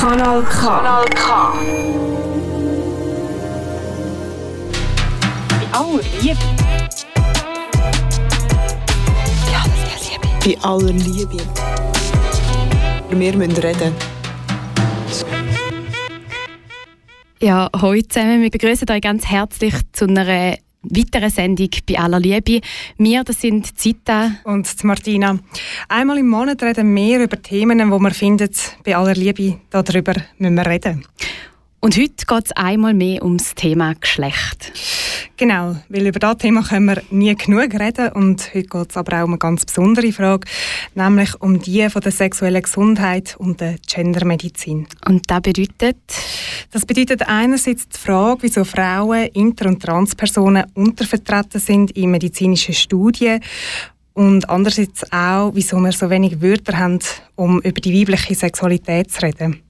Kanal K. Kanal K. Bei aller Liebe. Ja, das ist Liebe. Bei aller Liebe. Wir müssen reden. Ja, heute zusammen. Wir begrüßen euch ganz herzlich zu einer weiteren Sendung bei aller Liebe. Wir, das sind Zita und Martina. Einmal im Monat reden wir über Themen, wo wir finden, bei aller Liebe, darüber müssen wir reden. Und heute geht es einmal mehr ums Thema Geschlecht. Genau, weil über das Thema können wir nie genug reden und heute geht es aber auch um eine ganz besondere Frage, nämlich um die von der sexuellen Gesundheit und der Gendermedizin. Und das bedeutet? Das bedeutet einerseits die Frage, wieso Frauen, Inter- und Transpersonen untervertreten sind in medizinischen Studien und andererseits auch, wieso wir so wenig Wörter haben, um über die weibliche Sexualität zu reden.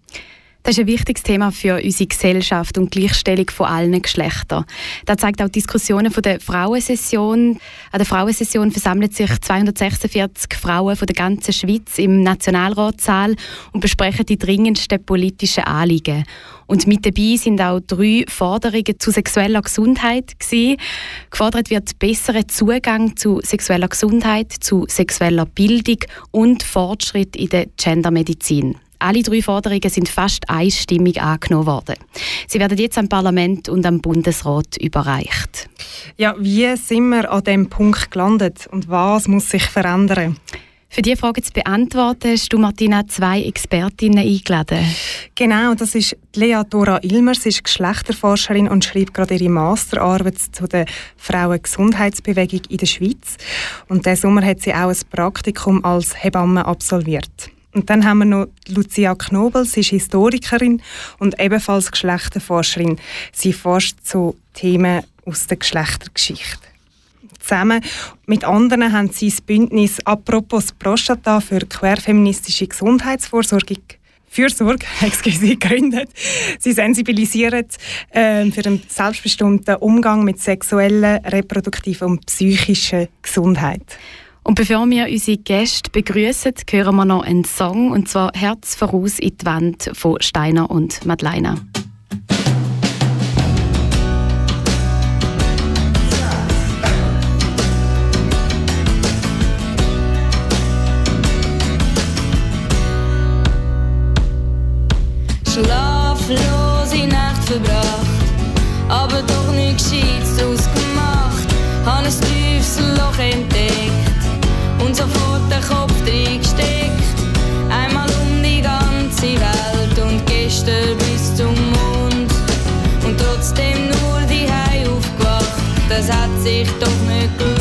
Das ist ein wichtiges Thema für unsere Gesellschaft und Gleichstellung von allen Geschlechtern. Das zeigt auch die Diskussionen von der Frauensession. An der Frauensession versammeln sich 246 Frauen von der ganzen Schweiz im Nationalratssaal und besprechen die dringendsten politischen Anliegen. Und mit dabei sind auch drei Forderungen zu sexueller Gesundheit gewesen. Gefordert wird besserer Zugang zu sexueller Gesundheit, zu sexueller Bildung und Fortschritt in der Gendermedizin. Alle drei Forderungen sind fast einstimmig angenommen worden. Sie werden jetzt am Parlament und am Bundesrat überreicht. Ja, wie sind wir an dem Punkt gelandet und was muss sich verändern? Für diese Frage zu beantworten, hast du, Martina, zwei Expertinnen eingeladen. Genau, das ist Lea Dora Ilmer. Sie ist Geschlechterforscherin und schreibt gerade ihre Masterarbeit zu der Frauengesundheitsbewegung in der Schweiz. Und diesen Sommer hat sie auch ein Praktikum als Hebamme absolviert. Und dann haben wir noch Lucia Knobel, sie ist Historikerin und ebenfalls Geschlechterforscherin. Sie forscht zu Themen aus der Geschlechtergeschichte. Zusammen mit anderen haben sie das Bündnis «Apropos Prostata» für querfeministische Gesundheitsvorsorge Fürsorge excuse, gegründet. Sie sensibilisieren äh, für den selbstbestimmten Umgang mit sexueller, reproduktiver und psychischer Gesundheit. Und bevor wir unsere Gäste begrüßen, hören wir noch einen Song, und zwar «Herz voraus in die Wand» von Steiner und Madeleine. Schlaflose Nacht verbracht, aber doch nichts Gescheites daraus gemacht. Habe ein tiefes Loch entdeckt gestern bis zum Mond. Und trotzdem nur die Hei aufgewacht, das hat sich doch nicht gelohnt.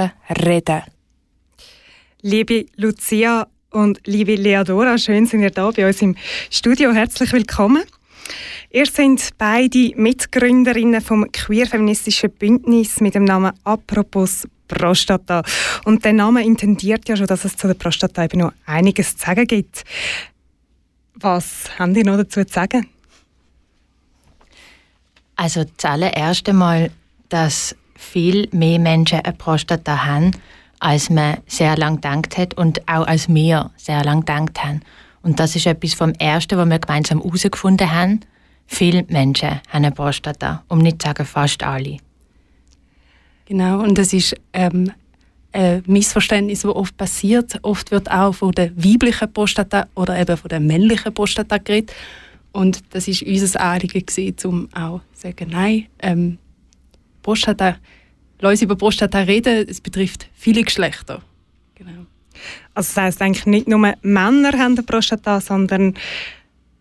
Müssen reden. Liebe Lucia und liebe Leadora, schön sind ihr da bei uns im Studio. Herzlich willkommen. Ihr seid beide Mitgründerinnen vom queer-feministischen Bündnis mit dem Namen Apropos Prostata. Und der Name intendiert ja schon, dass es zu der Prostata eben noch einiges zu sagen gibt. Was haben die noch dazu zu sagen? Also das allererste Mal, dass viel mehr Menschen eine Prostata haben, als man sehr lange gedacht hat und auch als wir sehr lange gedacht haben. Und das ist etwas vom Ersten, was wir gemeinsam herausgefunden haben. Viele Menschen haben eine Prostata, um nicht zu sagen fast alle. Genau, und das ist ähm, ein Missverständnis, das oft passiert. Oft wird auch von der weiblichen Prostata oder eben von der männlichen Prostata geredet. Und das ist unser Anliegen, um auch zu sagen, nein, ähm, Prostata, lass uns über Prostata reden, es betrifft viele Geschlechter. Genau. Also das heisst eigentlich nicht nur Männer haben eine Prostata, sondern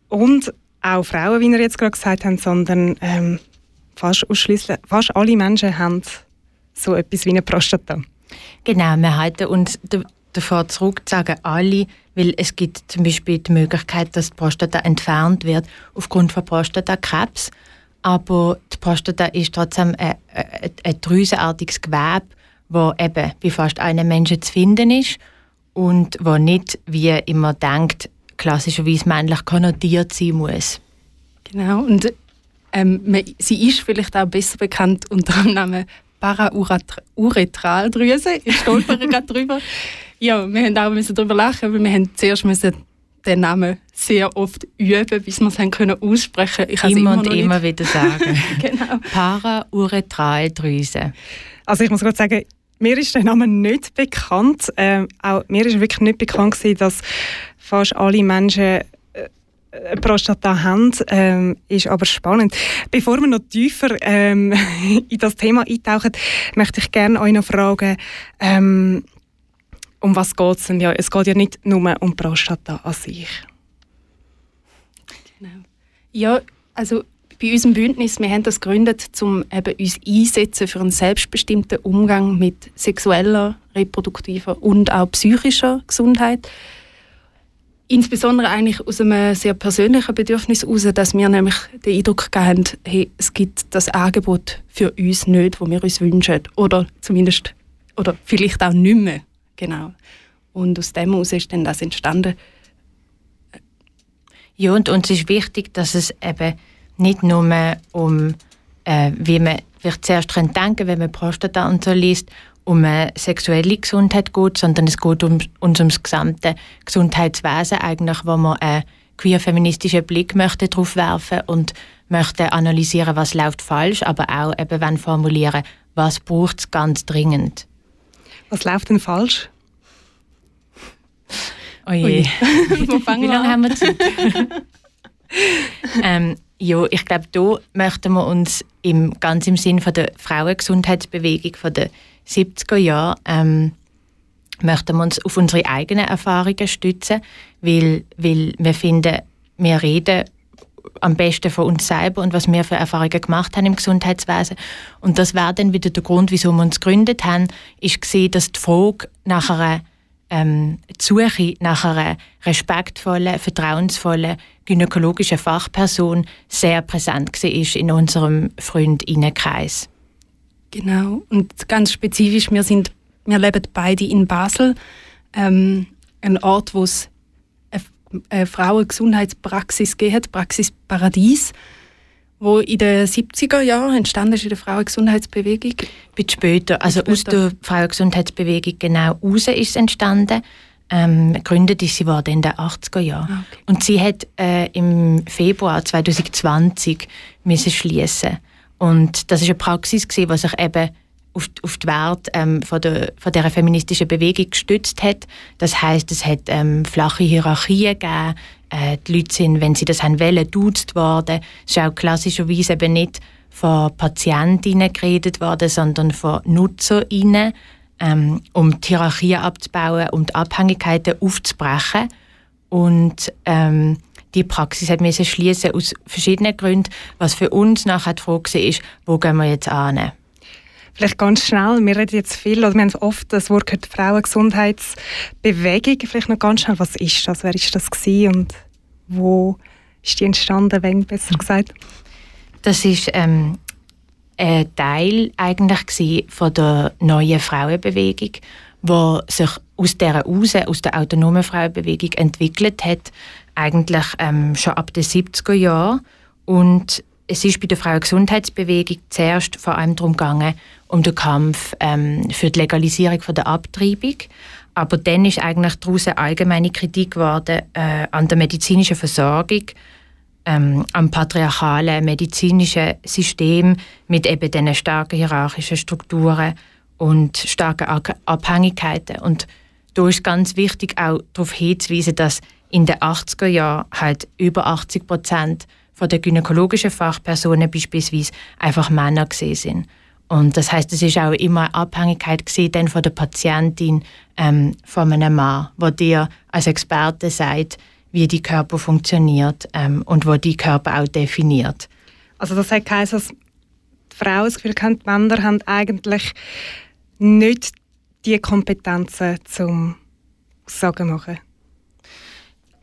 und auch Frauen, wie ihr jetzt gerade gesagt habt, sondern ähm, fast ausschließlich, fast alle Menschen haben so etwas wie eine Prostata. Genau, wir halten uns da- davor zurück, zu sagen alle, weil es gibt zum Beispiel die Möglichkeit, dass die Prostata entfernt wird aufgrund von Prostatakrebs. Aber die Prostata ist trotzdem ein, ein, ein drüsenartiges Gewebe, wo eben bei fast allen Menschen zu finden ist und wo nicht, wie immer denkt, klassischerweise männlich konnotiert sein muss. Genau, und ähm, sie ist vielleicht auch besser bekannt unter dem Namen Parauretraldrüse. Ich stolpere gerade drüber. Ja, wir haben auch müssen darüber lachen, weil wir haben zuerst müssen den Namen sehr oft üben, bis wir es haben können aussprechen. Ich Immer immer und immer wieder sagen. Genau. Parauretraldrüse. Also ich muss gerade sagen, mir ist der Name nicht bekannt. Ähm, auch mir ist wirklich nicht bekannt gewesen, dass fast alle Menschen äh, eine Prostata haben. Ähm, ist aber spannend. Bevor wir noch tiefer ähm, in das Thema eintauchen, möchte ich gerne euch noch fragen, ähm, um was geht es denn? Ja, es geht ja nicht nur um Prostata an sich. Ja, also bei unserem Bündnis, wir haben das gegründet, um eben uns einsetzen für einen selbstbestimmten Umgang mit sexueller, reproduktiver und auch psychischer Gesundheit. Insbesondere eigentlich aus einem sehr persönlichen Bedürfnis heraus, dass wir nämlich den Eindruck haben, hey, es gibt das Angebot für uns nicht, das wir uns wünschen. Oder zumindest, oder vielleicht auch nicht mehr. Genau. Und aus dem heraus ist dann das entstanden. Ja, und uns ist wichtig, dass es eben nicht nur um, äh, wie man vielleicht zuerst denken könnte, wenn man Prostata und so liest, um eine sexuelle Gesundheit geht, sondern es geht um uns ums gesamte Gesundheitswesen eigentlich, wo man einen queer-feministischen Blick möchte drauf werfen und möchte analysieren, was läuft falsch, aber auch eben wenn formulieren, was braucht es ganz dringend. Was läuft denn falsch? Oh je. Wo fangen Wie lange an? haben wir Zeit? ähm, ja, ich glaube, da möchten wir uns im, ganz im Sinn von der Frauengesundheitsbewegung von den 70er Jahren ähm, möchten wir uns auf unsere eigenen Erfahrungen stützen, weil, weil wir finden, wir reden am besten von uns selber und was wir für Erfahrungen gemacht haben im Gesundheitswesen. Und das wäre dann wieder der Grund, wieso wir uns gegründet haben, ist gesehen, dass die Frage nach einer ähm, die Suche nach einer respektvollen, vertrauensvollen gynäkologischen Fachperson sehr präsent war in unserem Freundinnenkreis. Genau. Und ganz spezifisch, wir, sind, wir leben beide in Basel, ähm, ein Ort, wo es eine, Frauengesundheitspraxis gibt, Praxis Paradies, wo in den 70er Jahren entstanden ist in der Frauengesundheitsbewegung. bisschen später, also aus später. der Frauengesundheitsbewegung genau raus ist es entstanden. Ähm, gegründet ist sie worden in den 80er Jahren. Ah, okay. Und sie hat äh, im Februar 2020 müssen schließen. Und das ist eine Praxis gewesen, die sich eben auf, die- auf die Werte ähm, von, der, von dieser feministischen Bewegung gestützt hat. Das heißt, es hat ähm, flache Hierarchien gegeben. Äh, die Leute sind, wenn sie das haben wollen, duzt worden. Es ist auch klassischerweise eben nicht von Patientinnen geredet worden, sondern von Nutzerinnen, ähm, um die Hierarchien abzubauen, um die Abhängigkeiten aufzubrechen. Und ähm, die Praxis hat müssen schließen aus verschiedenen Gründen, was für uns nachher die Frage war, wo gehen wir jetzt an? Vielleicht ganz schnell, wir reden jetzt viel, oder wir haben oft das Wort gehört, Frauengesundheitsbewegung. Vielleicht noch ganz schnell, was ist das, wer ist das gewesen und wo ist die entstanden, wenn besser gesagt? Das ist ähm, ein Teil eigentlich von der neuen Frauenbewegung, wo sich aus der raus, aus der autonomen Frauenbewegung entwickelt hat, eigentlich ähm, schon ab den 70er Jahren. Und es ist bei der Frauengesundheitsbewegung zuerst vor allem darum gegangen, um den Kampf ähm, für die Legalisierung von der Abtreibung. Aber dann ist eigentlich daraus eine allgemeine Kritik geworden äh, an der medizinischen Versorgung, ähm, am patriarchalen medizinischen System mit eben diesen starken hierarchischen Strukturen und starken Abhängigkeiten. Und da ist ganz wichtig auch darauf hinzuweisen, dass in den 80er Jahren halt über 80 Prozent von den gynäkologischen Fachpersonen beispielsweise einfach Männer gesehen sind. Und das heißt, es ist auch immer eine Abhängigkeit gesehen von der Patientin ähm, von einem Mann, wo dir als Experte sagt, wie die Körper funktioniert ähm, und wo die Körper auch definiert. Also das geheißen, dass die Frauen das Gefühl haben, die Männer haben eigentlich nicht die Kompetenzen zum Sagen machen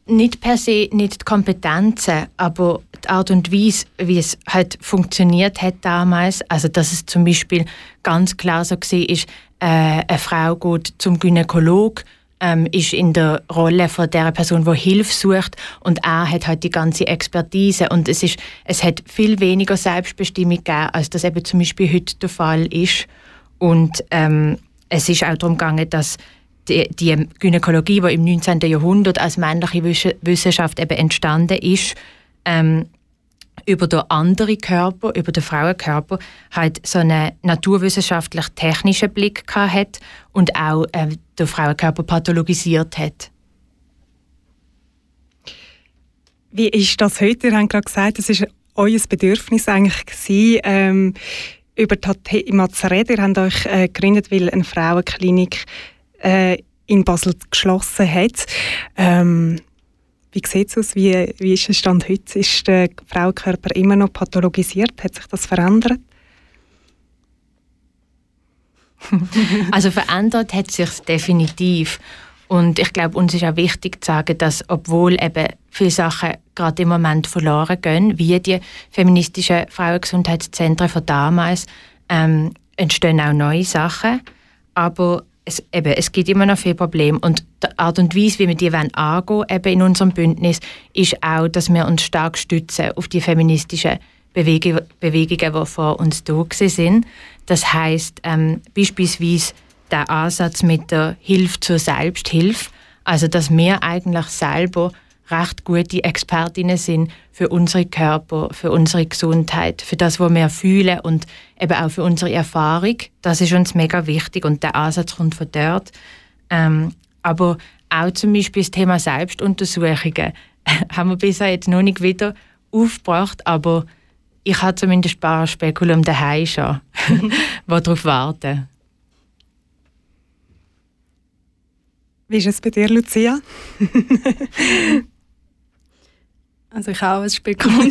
nicht per se nicht die Kompetenzen, aber die Art und Weise, wie es halt funktioniert hat damals, also dass es zum Beispiel ganz klar so war, ist, äh, eine Frau geht zum Gynäkolog, ähm, ist in der Rolle von der Person, die Hilfe sucht und er hat halt die ganze Expertise. Und es ist, es hat viel weniger Selbstbestimmung gegeben, als das eben zum Beispiel heute der Fall ist. Und ähm, es ist auch darum gegangen, dass die, die Gynäkologie, die im 19. Jahrhundert als männliche Wissenschaft eben entstanden ist, ähm, über den anderen Körper, über den Frauenkörper, halt so einen naturwissenschaftlich-technischen Blick hat und auch äh, den Frauenkörper pathologisiert hat. Wie ist das heute? Ihr habt gerade gesagt, das war euer Bedürfnis eigentlich gewesen, ähm, über das Thema zu reden. Ihr habt euch äh, gegründet, weil eine Frauenklinik äh, in Basel geschlossen hat. Ähm, wie sieht es aus? Wie, wie ist der Stand heute? Ist der Frauenkörper immer noch pathologisiert? Hat sich das verändert? also verändert hat sich definitiv. Und ich glaube, uns ist auch wichtig zu sagen, dass obwohl eben viele Sachen gerade im Moment verloren gehen, wie die feministischen Frauengesundheitszentren von damals, ähm, entstehen auch neue Sachen. Aber es, eben, es gibt immer noch viele Probleme und die Art und Weise, wie wir die angehen eben in unserem Bündnis, ist auch, dass wir uns stark stützen auf die feministischen Bewegungen, Bewegungen, die vor uns da sind. Das heißt ähm, beispielsweise der Ansatz mit der Hilfe zur Selbsthilfe, also dass wir eigentlich selber recht gute Expertinnen sind für unsere Körper, für unsere Gesundheit, für das, was wir fühlen und eben auch für unsere Erfahrung. Das ist uns mega wichtig und der Ansatz kommt von dort. Ähm, aber auch zum Beispiel das Thema Selbstuntersuchungen haben wir bisher jetzt noch nicht wieder aufgebracht, aber ich habe zumindest ein paar Spekulum daheim schon, die darauf warten. Wie ist es bei dir, Lucia? Also ich habe ein Spekulum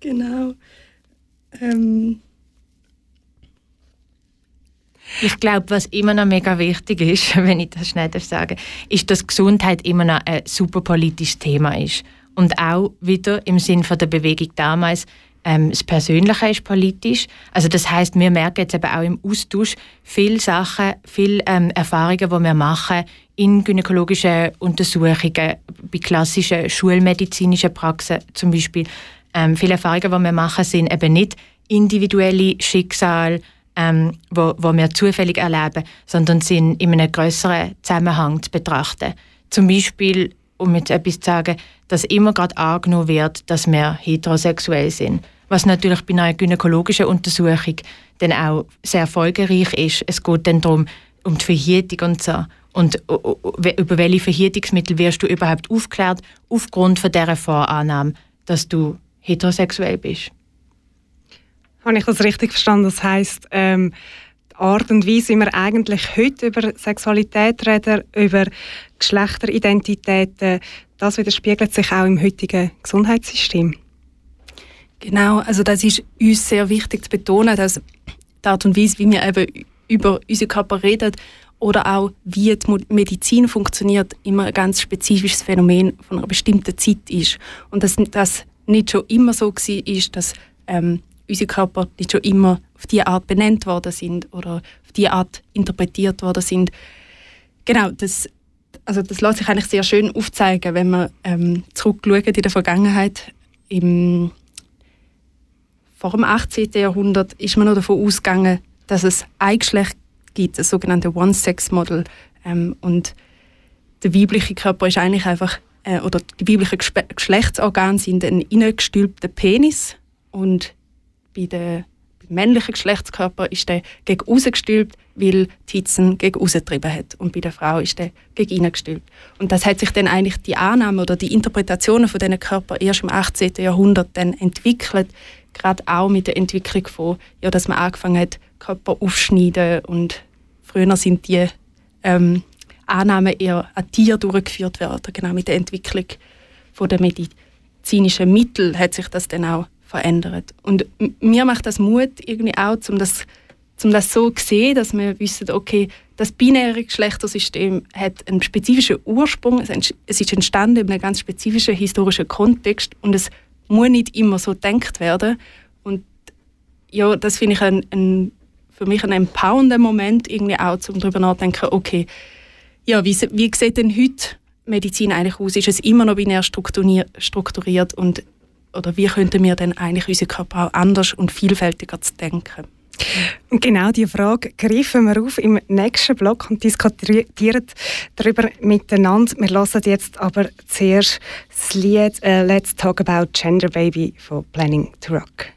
Genau. Ähm. Ich glaube, was immer noch mega wichtig ist, wenn ich das schnell sagen ist, dass Gesundheit immer noch ein super politisches Thema ist. Und auch wieder im Sinn von der Bewegung damals, ähm, das Persönliche ist politisch. Also das heißt, wir merken jetzt eben auch im Austausch viele Sachen, viele ähm, Erfahrungen, die wir machen in gynäkologischen Untersuchungen, bei klassischen schulmedizinischen Praxen zum Beispiel. Ähm, viele Erfahrungen, die wir machen, sind eben nicht individuelle Schicksale, ähm, wo, wo wir zufällig erleben, sondern sind in einem größeren Zusammenhang zu betrachten. Zum Beispiel, um jetzt etwas zu sagen, dass immer gerade angenommen wird, dass wir heterosexuell sind. Was natürlich bei einer gynäkologischen Untersuchung dann auch sehr folgereich ist. Es geht dann darum, um die Verhütung und so. Und über welche Verhütungsmittel wirst du überhaupt aufgeklärt, aufgrund von dieser Vorannahme, dass du heterosexuell bist? Habe ich das richtig verstanden? Das heisst, ähm, die Art und Weise, wie wir eigentlich heute über Sexualität reden, über Geschlechteridentitäten, das widerspiegelt sich auch im heutigen Gesundheitssystem. Genau, also das ist uns sehr wichtig zu betonen, dass die Art und Weise, wie wir eben über unseren Körper reden oder auch wie die Medizin funktioniert, immer ein ganz spezifisches Phänomen von einer bestimmten Zeit ist. Und dass das nicht schon immer so war, ist, dass ähm, unsere Körper nicht schon immer auf diese Art benannt worden sind oder auf diese Art interpretiert worden sind. Genau, das, also das lässt sich eigentlich sehr schön aufzeigen, wenn man ähm, zurückschauen in der Vergangenheit. Im, vor dem 18. Jahrhundert ist man noch davon ausgegangen, dass es ein Geschlecht gibt, das sogenannte One-Sex-Model. Ähm, und der weibliche Körper ist eigentlich einfach, äh, oder die weiblichen Geschlechtsorgane sind ein innengestülpter Penis und bei der männlichen Geschlechtskörper ist der gegen außen gestülpt, weil die Hitze gegen außen getrieben hat. Und bei der Frau ist der gegen innen gestülpt. Und das hat sich dann eigentlich die Annahme oder die Interpretationen von diesen Körpern erst im 18. Jahrhundert dann entwickelt, gerade auch mit der Entwicklung von, ja, dass man angefangen hat, Körper aufschneiden und früher sind die ähm, Annahmen eher an Tieren durchgeführt worden. Genau mit der Entwicklung der medizinischen Mittel hat sich das dann auch verändert. Und mir macht das Mut irgendwie auch, um das, um das so zu sehen, dass wir wissen, okay, das binäre Geschlechtersystem hat einen spezifischen Ursprung, es ist entstanden in einem ganz spezifischen historischen Kontext und es muss nicht immer so gedacht werden. Und ja, das finde ich ein, ein, für mich ein empowernder Moment, irgendwie auch, um darüber nachzudenken, okay, ja, wie, wie sieht denn heute Medizin eigentlich aus? Ist es immer noch binär strukturiert und oder wie könnten wir denn eigentlich unseren Körper auch anders und vielfältiger zu denken? Und genau diese Frage greifen wir auf im nächsten Blog und diskutieren darüber miteinander. Wir hören jetzt aber zuerst das Lied uh, Let's Talk About Gender Baby von Planning to Rock.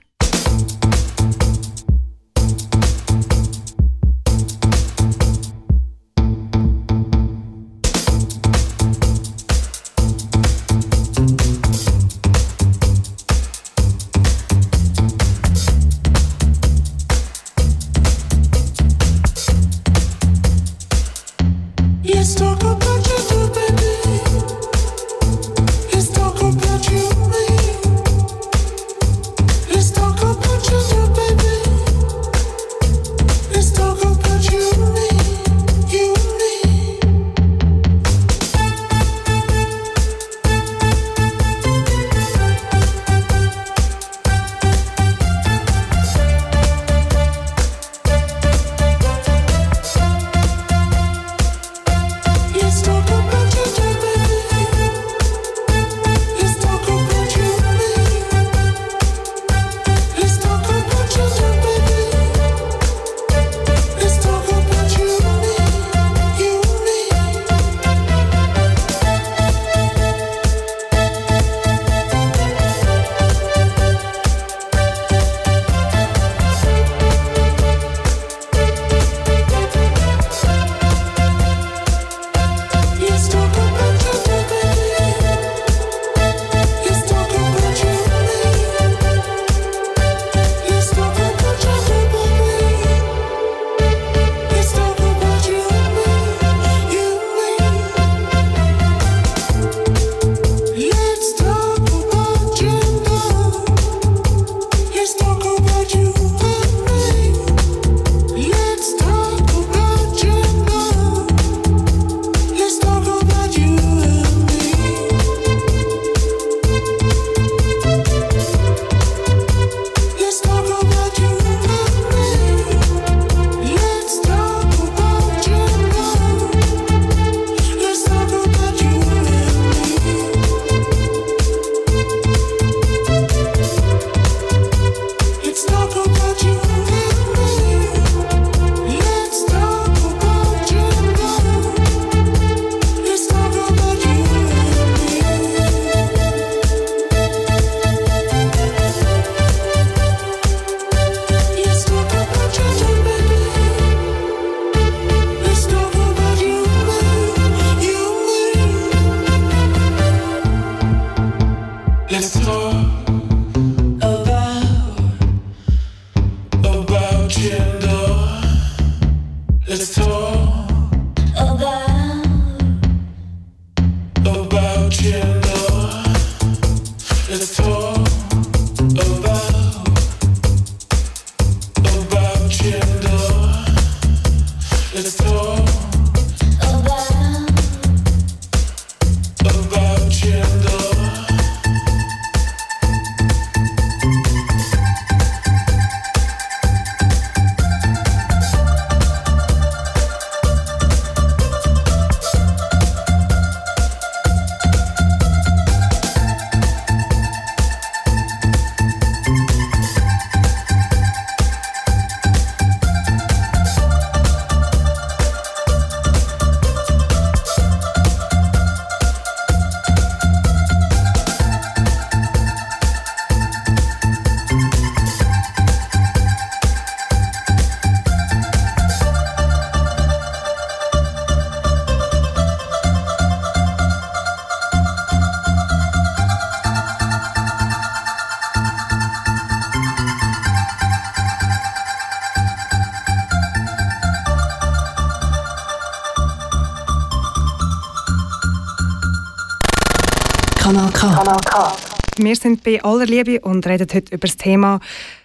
Wir sind bei aller Liebe und reden heute über das Thema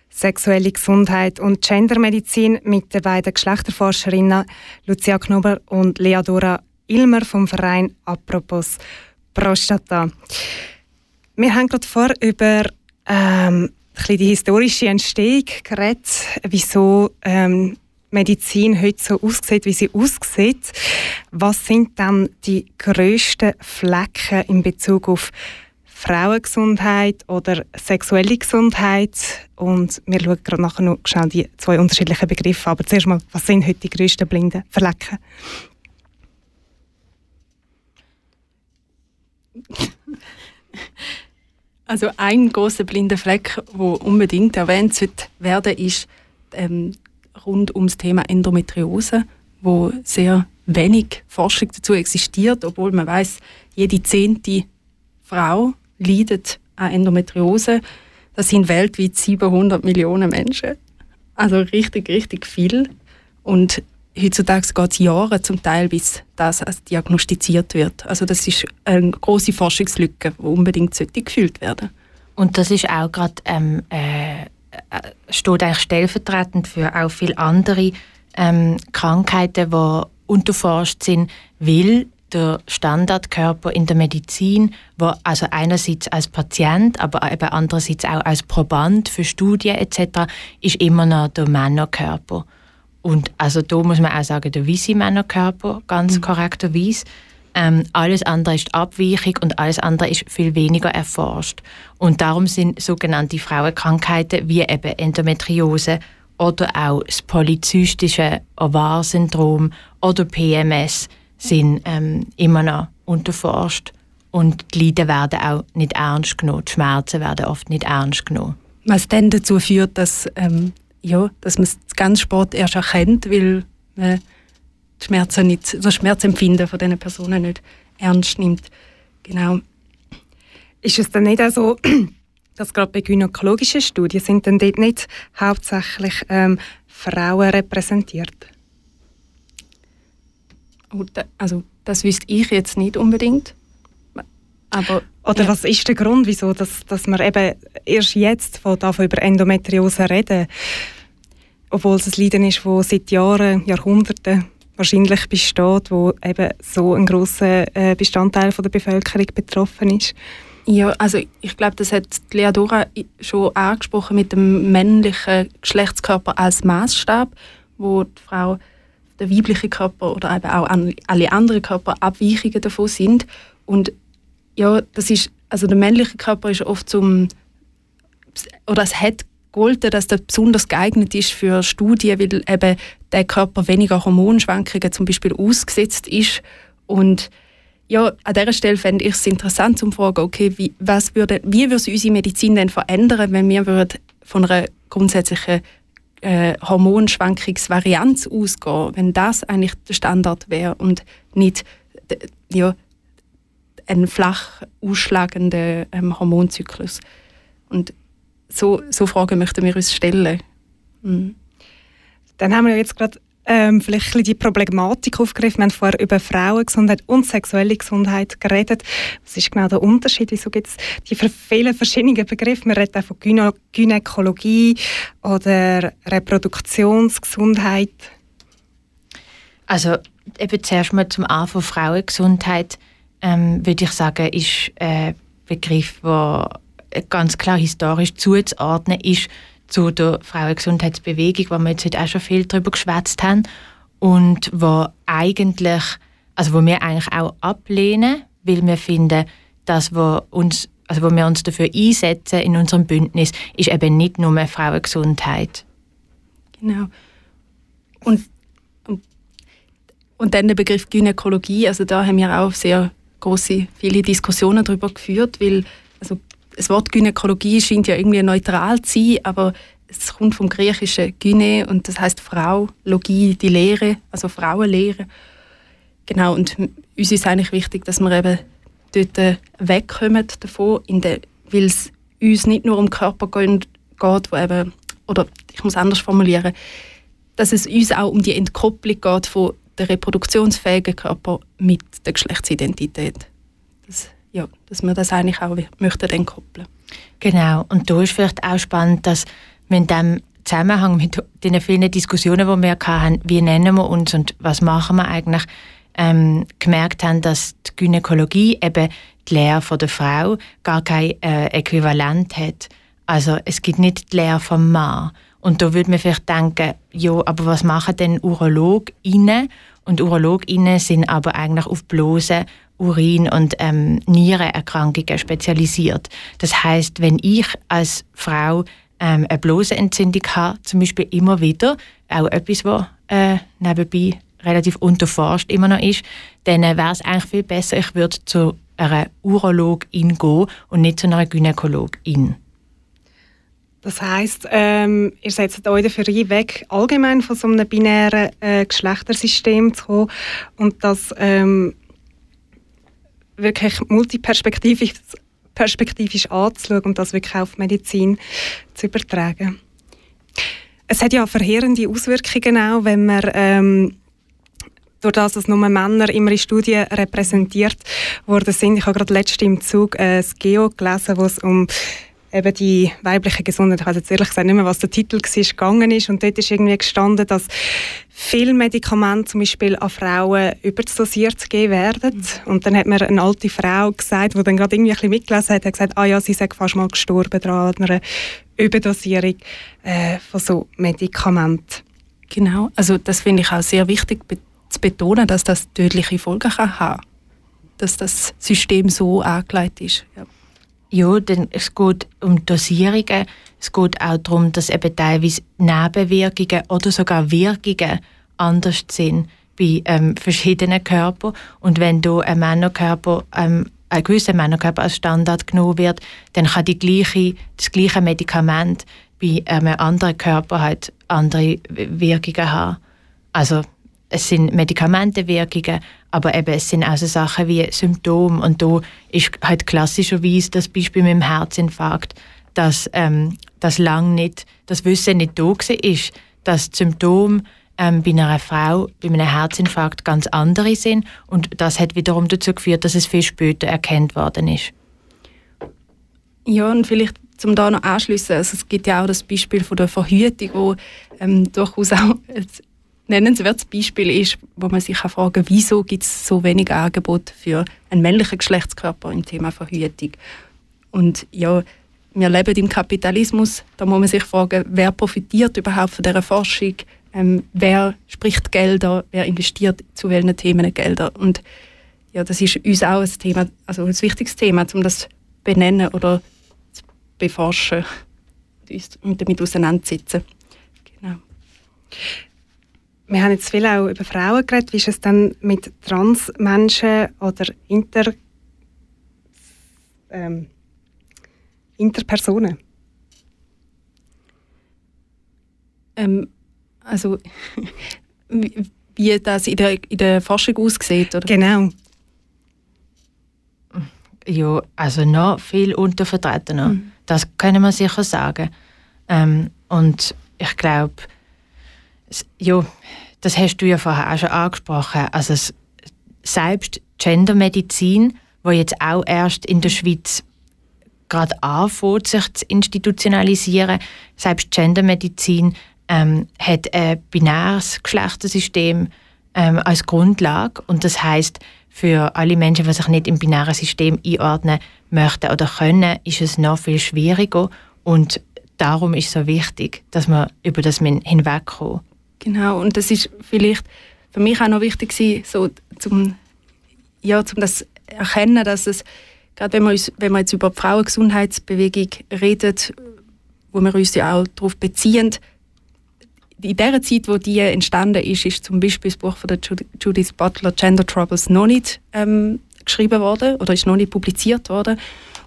sexuelle Gesundheit und Gendermedizin mit den beiden Geschlechterforscherinnen Lucia Knober und Leadora Ilmer vom Verein Apropos Prostata. Wir haben gerade vor über ähm, die historische Entstehung geredet, wieso ähm, Medizin heute so aussieht, wie sie aussieht. Was sind dann die grössten Flecken in Bezug auf Frauengesundheit oder sexuelle Gesundheit? Und wir schauen gerade nachher noch schnell die zwei unterschiedlichen Begriffe. Aber zuerst mal, was sind heute die grössten blinden Flecken? Also ein großer blinder Fleck, wo unbedingt erwähnt sollte werden, ist ähm, rund ums Thema Endometriose, wo sehr wenig Forschung dazu existiert, obwohl man weiß, jede zehnte Frau leidet an Endometriose. Das sind weltweit 700 Millionen Menschen. Also richtig, richtig viel. Und heutzutage geht es Jahre zum Teil, bis das als diagnostiziert wird. Also das ist eine große Forschungslücke, die unbedingt sollte gefüllt werden. Und das ist auch gerade ähm, äh, äh, steht eigentlich stellvertretend für auch viele andere ähm, Krankheiten, die unterforscht sind, weil der Standardkörper in der Medizin, wo also einerseits als Patient, aber eben andererseits auch als Proband für Studien etc., ist immer noch der Männerkörper. Und also da muss man auch sagen, der weiße Männerkörper, ganz korrekterweise. Ähm, alles andere ist Abweichung und alles andere ist viel weniger erforscht. Und darum sind sogenannte Frauenkrankheiten wie eben Endometriose oder auch das polyzystische Ovar-Syndrom oder PMS sind ähm, immer noch unterforscht. Und die Leiden werden auch nicht ernst genommen. Die Schmerzen werden oft nicht ernst genommen. Was dann dazu führt, dass, ähm, ja, dass man es ganz spät erst erkennt, weil man die Schmerzen nicht, das Schmerzempfinden von diesen Personen nicht ernst nimmt. Genau. Ist es dann nicht auch so, dass gerade bei gynäkologischen Studien sind dann dort nicht hauptsächlich ähm, Frauen repräsentiert? Also das wüsste ich jetzt nicht unbedingt. Aber Oder ja. was ist der Grund, wieso dass, dass wir eben erst jetzt von, davon über Endometriose reden? Obwohl es ein Leiden ist, das seit Jahren, Jahrhunderten wahrscheinlich besteht, wo eben so ein grosser äh, Bestandteil von der Bevölkerung betroffen ist. Ja, also ich glaube, das hat Leadora schon angesprochen mit dem männlichen Geschlechtskörper als Maßstab, wo die Frau der weibliche Körper oder eben auch alle anderen Körper Abweichungen davon sind. Und ja, das ist, also der männliche Körper ist oft zum, oder es hat gegolten, dass der besonders geeignet ist für Studien, weil eben der Körper weniger Hormonschwankungen zum Beispiel ausgesetzt ist und ja, an dieser Stelle fände ich es interessant zu fragen, okay, wie, was würde, wie würde unsere Medizin denn verändern, wenn wir würden von einer grundsätzlichen äh, Hormonschwankungsvarianz ausgehen, wenn das eigentlich der Standard wäre und nicht d- ja, ein flach ausschlagender ähm, Hormonzyklus. Und so, so Fragen möchten wir uns stellen. Mhm. Dann haben wir jetzt gerade ähm, vielleicht ein die Problematik aufgegriffen. Wir haben vorher über Frauengesundheit und sexuelle Gesundheit geredet. Was ist genau der Unterschied? Wieso gibt es die vielen verschiedenen Begriffe? Wir reden auch von Gyne Gynäkologie oder Reproduktionsgesundheit. Also eben zuerst mal zum Anfang Frauengesundheit ähm, würde ich sagen, ist ein Begriff, der ganz klar historisch zuzuordnen ist zu der Frauengesundheitsbewegung, wo wir jetzt heute auch schon viel darüber geschwätzt haben und wo eigentlich, also wo wir eigentlich auch ablehnen, weil wir finden, dass wir uns, also wo wir uns dafür einsetzen in unserem Bündnis, ist eben nicht nur Frauengesundheit. Genau. Und, und, und dann der Begriff Gynäkologie, also da haben wir auch sehr große, viele Diskussionen darüber geführt, weil also das Wort Gynäkologie scheint ja irgendwie neutral zu sein, aber es kommt vom griechischen Gyne und das heißt Frau, Logie, die Lehre, also Frauenlehre. Genau, und uns ist eigentlich wichtig, dass wir eben dort äh, wegkommen davon, weil es uns nicht nur um Körper gehen- geht, wo eben, oder ich muss anders formulieren, dass es uns auch um die Entkopplung geht von der reproduktionsfähigen Körper mit der Geschlechtsidentität. Das, ja, dass wir das eigentlich auch möchten dann koppeln. Genau. Und da ist vielleicht auch spannend, dass wir in dem Zusammenhang mit den vielen Diskussionen, die wir hatten, wie nennen wir uns und was machen wir eigentlich, ähm, gemerkt haben, dass die Gynäkologie eben die Lehre von der Frau gar kein äh, Äquivalent hat. Also es gibt nicht die Lehre vom Mann. Und da würde man vielleicht denken, ja, aber was machen denn UrologInnen? Und UrologInnen sind aber eigentlich auf bloße Urin- und ähm, Nierenerkrankungen spezialisiert. Das heißt, wenn ich als Frau ähm, eine Blasenentzündung habe, zum Beispiel immer wieder, auch etwas, was äh, nebenbei relativ unterforscht immer noch ist, dann äh, wäre es eigentlich viel besser, ich würde zu einer Urologin gehen und nicht zu einer Gynäkologin. Das heisst, ähm, ihr setzt euch dafür ein, weg allgemein von so einem binären äh, Geschlechtersystem zu kommen und das ähm, wirklich multiperspektivisch perspektivisch anzuschauen und das wirklich auf Medizin zu übertragen. Es hat ja verheerende Auswirkungen auch, wenn man ähm, durch das, dass nur Männer immer in Studien repräsentiert worden sind. Ich habe gerade letztens im Zug äh, das Geo gelesen, wo es um eben die weibliche Gesundheit, ich weiß jetzt ehrlich gesagt nicht mehr, was der Titel war, gegangen ist. Und dort ist irgendwie gestanden, dass viele Medikamente zum Beispiel an Frauen überdosiert gegeben werden. Und dann hat mir eine alte Frau gesagt, die dann gerade irgendwie ein bisschen mitgelesen hat, hat gesagt, ah ja, sie sei fast mal gestorben daran, an einer Überdosierung äh, von so Medikamenten. Genau, also das finde ich auch sehr wichtig be zu betonen, dass das tödliche Folgen kann haben dass das System so angelegt ist. Ja. Ja, denn es geht um Dosierungen. Es geht auch darum, dass eben teilweise Nebenwirkungen oder sogar Wirkungen anders sind bei ähm, verschiedenen Körpern. Und wenn du ein Männerkörper, ähm, ein gewisser Männerkörper als Standard genommen wird, dann kann die gleiche, das gleiche Medikament bei einem anderen Körper halt andere Wirkungen haben. Also es sind Medikamentenwirkungen, aber eben es sind auch so Sachen wie Symptome. Und da ist halt klassischerweise das Beispiel mit dem Herzinfarkt, dass ähm, das lang nicht, das Wissen nicht da ist, dass die Symptome ähm, bei einer Frau bei einem Herzinfarkt ganz andere sind. Und das hat wiederum dazu geführt, dass es viel später erkannt worden ist. Ja, und vielleicht zum da noch anschließen, also es gibt ja auch das Beispiel von der Verhütung, wo ähm, durchaus auch nennenswertes Beispiel ist, wo man sich fragen kann, wieso gibt es so wenig Angebot für einen männlichen Geschlechtskörper im Thema Verhütung. Und ja, wir leben im Kapitalismus, da muss man sich fragen, wer profitiert überhaupt von dieser Forschung, ähm, wer spricht Gelder, wer investiert zu welchen Themen Gelder. Und ja, das ist uns auch ein Thema, also ein wichtiges Thema, um das zu benennen oder zu beforschen und uns damit auseinanderzusetzen. Genau. Wir haben jetzt viel auch über Frauen geredet. Wie ist es dann mit Transmenschen oder Inter, ähm, Interpersonen? Ähm, also, wie wie das in der, in der Forschung aussieht, oder? Genau. Ja, also noch viel untervertretener. Das können wir sicher sagen. Ähm, und ich glaube, ja, das hast du ja vorher auch schon angesprochen. Also selbst Gendermedizin, wo jetzt auch erst in der Schweiz gerade anfängt, sich zu institutionalisieren, selbst Gendermedizin ähm, hat ein binäres Geschlechtersystem ähm, als Grundlage und das heißt für alle Menschen, die sich nicht im binären System einordnen möchten oder können, ist es noch viel schwieriger und darum ist es so wichtig, dass man über das hinwegkommen. Genau, und das ist vielleicht für mich auch noch wichtig gewesen, so zum, ja, zum das erkennen, dass es, gerade wenn wir, uns, wenn wir jetzt über die Frauengesundheitsbewegung reden, wo wir uns ja auch darauf beziehen, in der Zeit, wo die entstanden ist, ist zum Beispiel das Buch von der Judith Butler Gender Troubles noch nicht ähm, geschrieben worden oder ist noch nicht publiziert worden.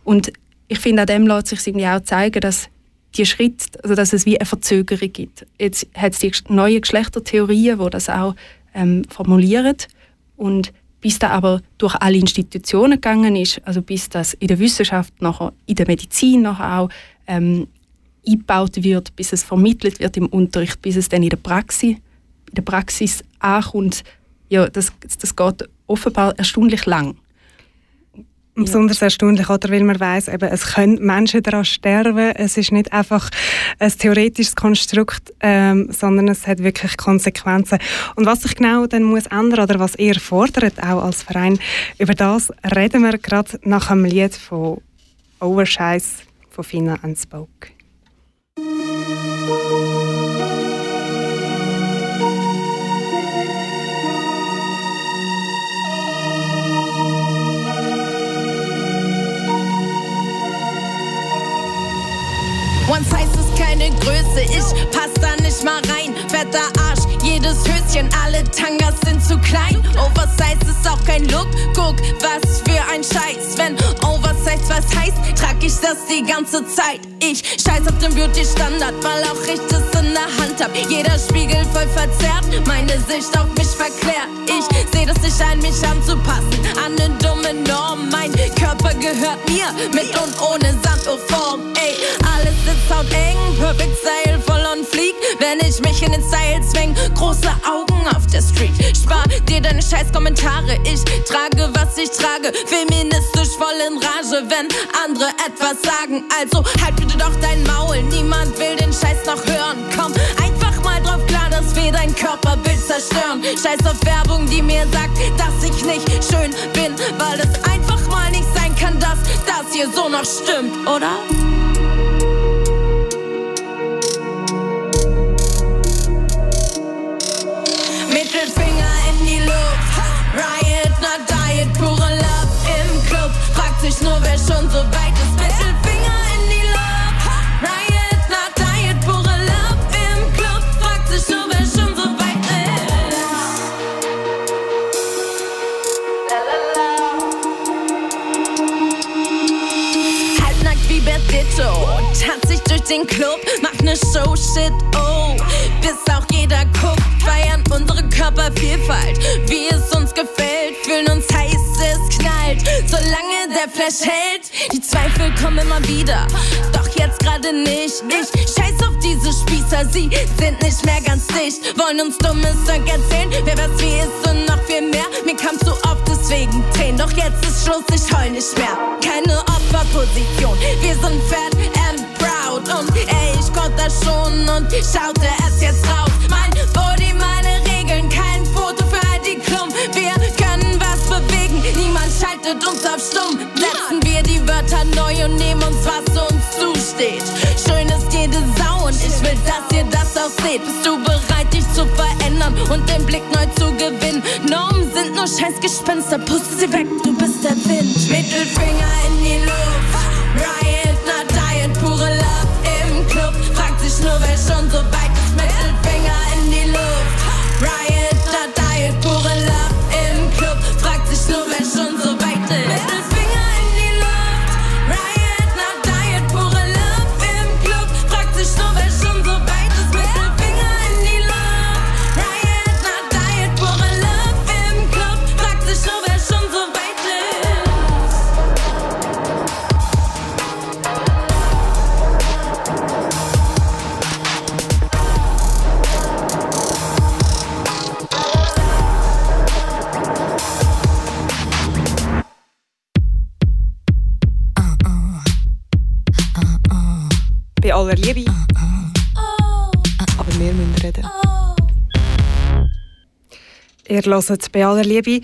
Und ich finde, an dem lässt sich irgendwie auch zeigen, dass die Schritt, also dass es wie eine Verzögerung gibt. Jetzt hat es die neuen Geschlechtertheorien, die das auch ähm, formulieren und bis da aber durch alle Institutionen gegangen ist, also bis das in der Wissenschaft, nachher in der Medizin nachher auch ähm, eingebaut wird, bis es vermittelt wird im Unterricht, bis es dann in der Praxis, in der Praxis ankommt, ja, das, das geht offenbar erstaunlich lang. Besonders erstaunlich, oder? Weil man weiss, eben, es können Menschen daran sterben. Es ist nicht einfach ein theoretisches Konstrukt, ähm, sondern es hat wirklich Konsequenzen. Und was sich genau dann muss ändern oder was ihr fordert, auch als Verein, über das reden wir gerade nach einem Lied von Overscheiß von Fina and Spoke. Größe, ich pass da nicht mal rein. Fetter Arsch, jedes Höschen, alle Tangas sind zu klein. Oversize ist auch kein Look, guck, was für ein Scheiß. Wenn Oversize was heißt, trag ich das die ganze Zeit. Ich scheiß auf den Beauty-Standard, weil auch ich das der Hand hab. Jeder Spiegel voll verzerrt, meine Sicht auf mich verklärt. Ich seh das nicht ein, mich anzupassen an ne dumme Norm. Mein Körper gehört mir, mit und ohne Sanduhrform. Ey, alles sitzt hauteng, perfect style, voll on fleek. Wenn ich mich in den Style zwing, große Augen auf der Street. Spar dir deine scheiß Kommentare, ich trage, was ich trage. Feministisch voll in Rage, wenn andere etwas sagen. Also halt bitte doch dein Maul, niemand will den Scheiß noch hören. Komm einfach mal drauf klar, dass wir dein Körperbild zerstören. Scheiß auf Werbung, die mir sagt, dass ich nicht schön bin, weil es einfach mal nicht sein kann, dass das hier so noch stimmt, oder? Sich nur, wer schon so weit ist. Mittelfinger in die Luft. Riot, not Diet, pure Love im Club. Fragt sich nur, wer schon so weit ist. Halbnackt wie Bertitto. Tanz ich durch den Club, mach ne Show, shit, oh. Bis auch jeder guckt, feiern unsere Körpervielfalt. Wie es uns gefällt, Solange der Flash hält, die Zweifel kommen immer wieder. Doch jetzt gerade nicht. Ich scheiß auf diese Spießer, sie sind nicht mehr ganz dicht. Wollen uns dummes Zeug erzählen, wer was wie ist und noch viel mehr. Mir kam zu oft deswegen Tränen, doch jetzt ist Schluss, ich heul nicht mehr. Keine Opferposition, wir sind fat and proud. Und ey, ich konnte das schon und schaute es jetzt raus. Mein Body, meine Regeln, kein Foto für Heidi Klum. Wir schaltet uns auf stumm. Setzen wir die Wörter neu und nehmen uns, was uns zusteht. Schön ist jede Sau und ich will, dass ihr das auch seht. Bist du bereit, dich zu verändern und den Blick neu zu gewinnen? Normen sind nur Scheißgespenster, puste sie weg, du bist der Wind. Mittelfinger in die Luft, Riot, not Diet, pure Love im Club. Fragt sich nur, wer schon so weit Bei aller Liebe. Aber wir müssen reden. Ihr hört bei aller Liebe.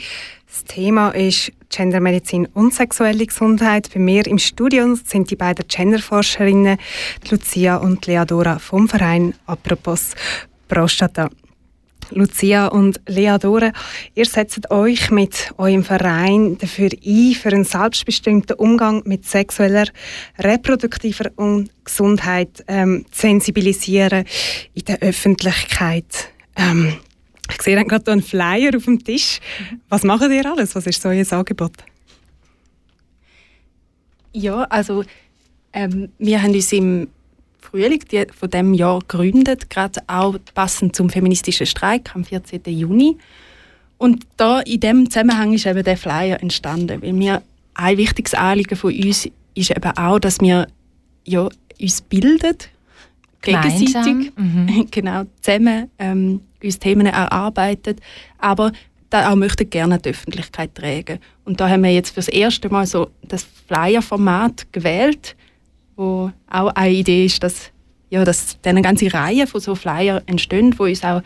Das Thema ist Gendermedizin und sexuelle Gesundheit. Bei mir im Studio sind die beiden Genderforscherinnen Lucia und Leadora vom Verein Apropos Prostata. Lucia und Leadora, ihr setzt euch mit eurem Verein dafür ein, für einen selbstbestimmten Umgang mit sexueller, reproduktiver und Gesundheit ähm, zu sensibilisieren in der Öffentlichkeit. Ähm, ich sehe dann gerade einen Flyer auf dem Tisch. Was macht ihr alles? Was ist so euer Angebot? Ja, also ähm, wir haben uns im Frühling die, von dem Jahr gegründet, gerade auch passend zum feministischen Streik am 14. Juni. Und da in dem Zusammenhang ist eben der Flyer entstanden, weil mir ein wichtiges Anliegen von uns ist eben auch, dass wir ja, uns bilden, gegenseitig, mhm. genau, zusammen ähm, uns Themen erarbeiten, aber da auch möchten gerne die Öffentlichkeit tragen. Und da haben wir jetzt für das erste Mal so das Flyer-Format gewählt, wo auch eine Idee ist, dass, ja, dass eine ganze Reihe von so Flyer entstehen, wo uns auch